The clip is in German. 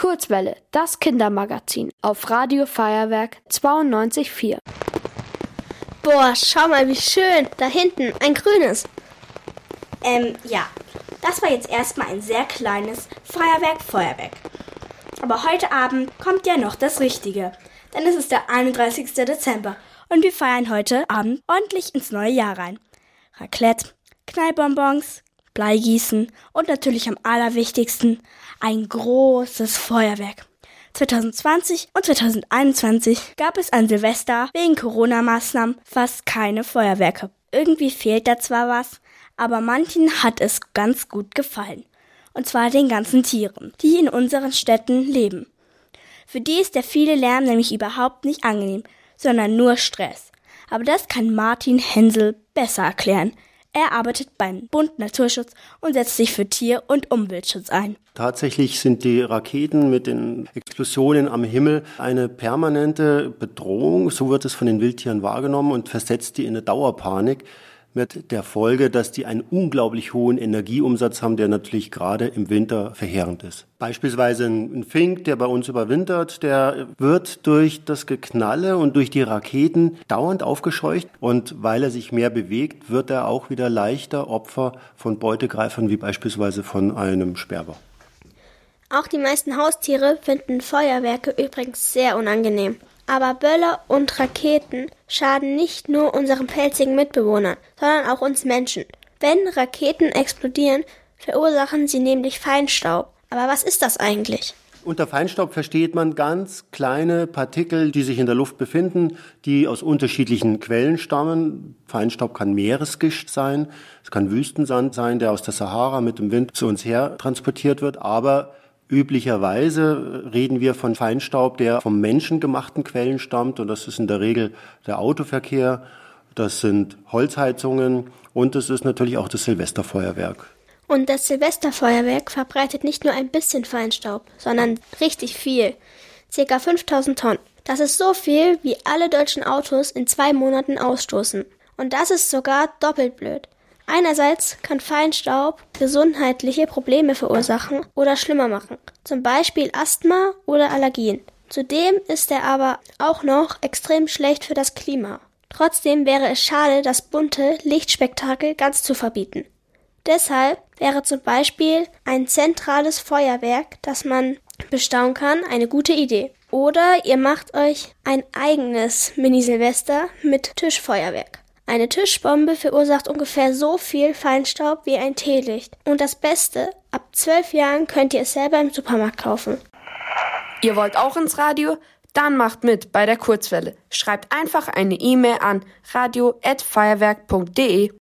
Kurzwelle, das Kindermagazin auf Radio Feuerwerk 92.4. Boah, schau mal, wie schön. Da hinten, ein grünes. Ähm, ja. Das war jetzt erstmal ein sehr kleines Feuerwerk, Feuerwerk. Aber heute Abend kommt ja noch das Richtige. Denn es ist der 31. Dezember und wir feiern heute Abend ordentlich ins neue Jahr rein. Raclette, Knallbonbons, Bleigießen und natürlich am allerwichtigsten ein großes Feuerwerk. 2020 und 2021 gab es an Silvester wegen Corona-Maßnahmen fast keine Feuerwerke. Irgendwie fehlt da zwar was, aber manchen hat es ganz gut gefallen. Und zwar den ganzen Tieren, die in unseren Städten leben. Für die ist der viele Lärm nämlich überhaupt nicht angenehm, sondern nur Stress. Aber das kann Martin Hensel besser erklären. Er arbeitet beim Bund Naturschutz und setzt sich für Tier- und Umweltschutz ein. Tatsächlich sind die Raketen mit den Explosionen am Himmel eine permanente Bedrohung, so wird es von den Wildtieren wahrgenommen und versetzt die in eine Dauerpanik mit der Folge, dass die einen unglaublich hohen Energieumsatz haben, der natürlich gerade im Winter verheerend ist. Beispielsweise ein Fink, der bei uns überwintert, der wird durch das Geknalle und durch die Raketen dauernd aufgescheucht und weil er sich mehr bewegt, wird er auch wieder leichter Opfer von Beutegreifern wie beispielsweise von einem Sperber. Auch die meisten Haustiere finden Feuerwerke übrigens sehr unangenehm. Aber Böller und Raketen schaden nicht nur unseren pelzigen Mitbewohnern, sondern auch uns Menschen. Wenn Raketen explodieren, verursachen sie nämlich Feinstaub. Aber was ist das eigentlich? Unter Feinstaub versteht man ganz kleine Partikel, die sich in der Luft befinden, die aus unterschiedlichen Quellen stammen. Feinstaub kann Meeresgischt sein, es kann Wüstensand sein, der aus der Sahara mit dem Wind zu uns her transportiert wird, aber Üblicherweise reden wir von Feinstaub, der vom menschengemachten Quellen stammt und das ist in der Regel der Autoverkehr, das sind Holzheizungen und es ist natürlich auch das Silvesterfeuerwerk. Und das Silvesterfeuerwerk verbreitet nicht nur ein bisschen Feinstaub, sondern richtig viel. Circa 5000 Tonnen. Das ist so viel, wie alle deutschen Autos in zwei Monaten ausstoßen. Und das ist sogar doppelt blöd. Einerseits kann Feinstaub gesundheitliche Probleme verursachen oder schlimmer machen, zum Beispiel Asthma oder Allergien. Zudem ist er aber auch noch extrem schlecht für das Klima. Trotzdem wäre es schade, das bunte Lichtspektakel ganz zu verbieten. Deshalb wäre zum Beispiel ein zentrales Feuerwerk, das man bestaunen kann, eine gute Idee. Oder ihr macht euch ein eigenes Mini-Silvester mit Tischfeuerwerk. Eine Tischbombe verursacht ungefähr so viel Feinstaub wie ein Teelicht. Und das Beste, ab zwölf Jahren könnt ihr es selber im Supermarkt kaufen. Ihr wollt auch ins Radio? Dann macht mit bei der Kurzwelle. Schreibt einfach eine E-Mail an radio@feuerwerk.de.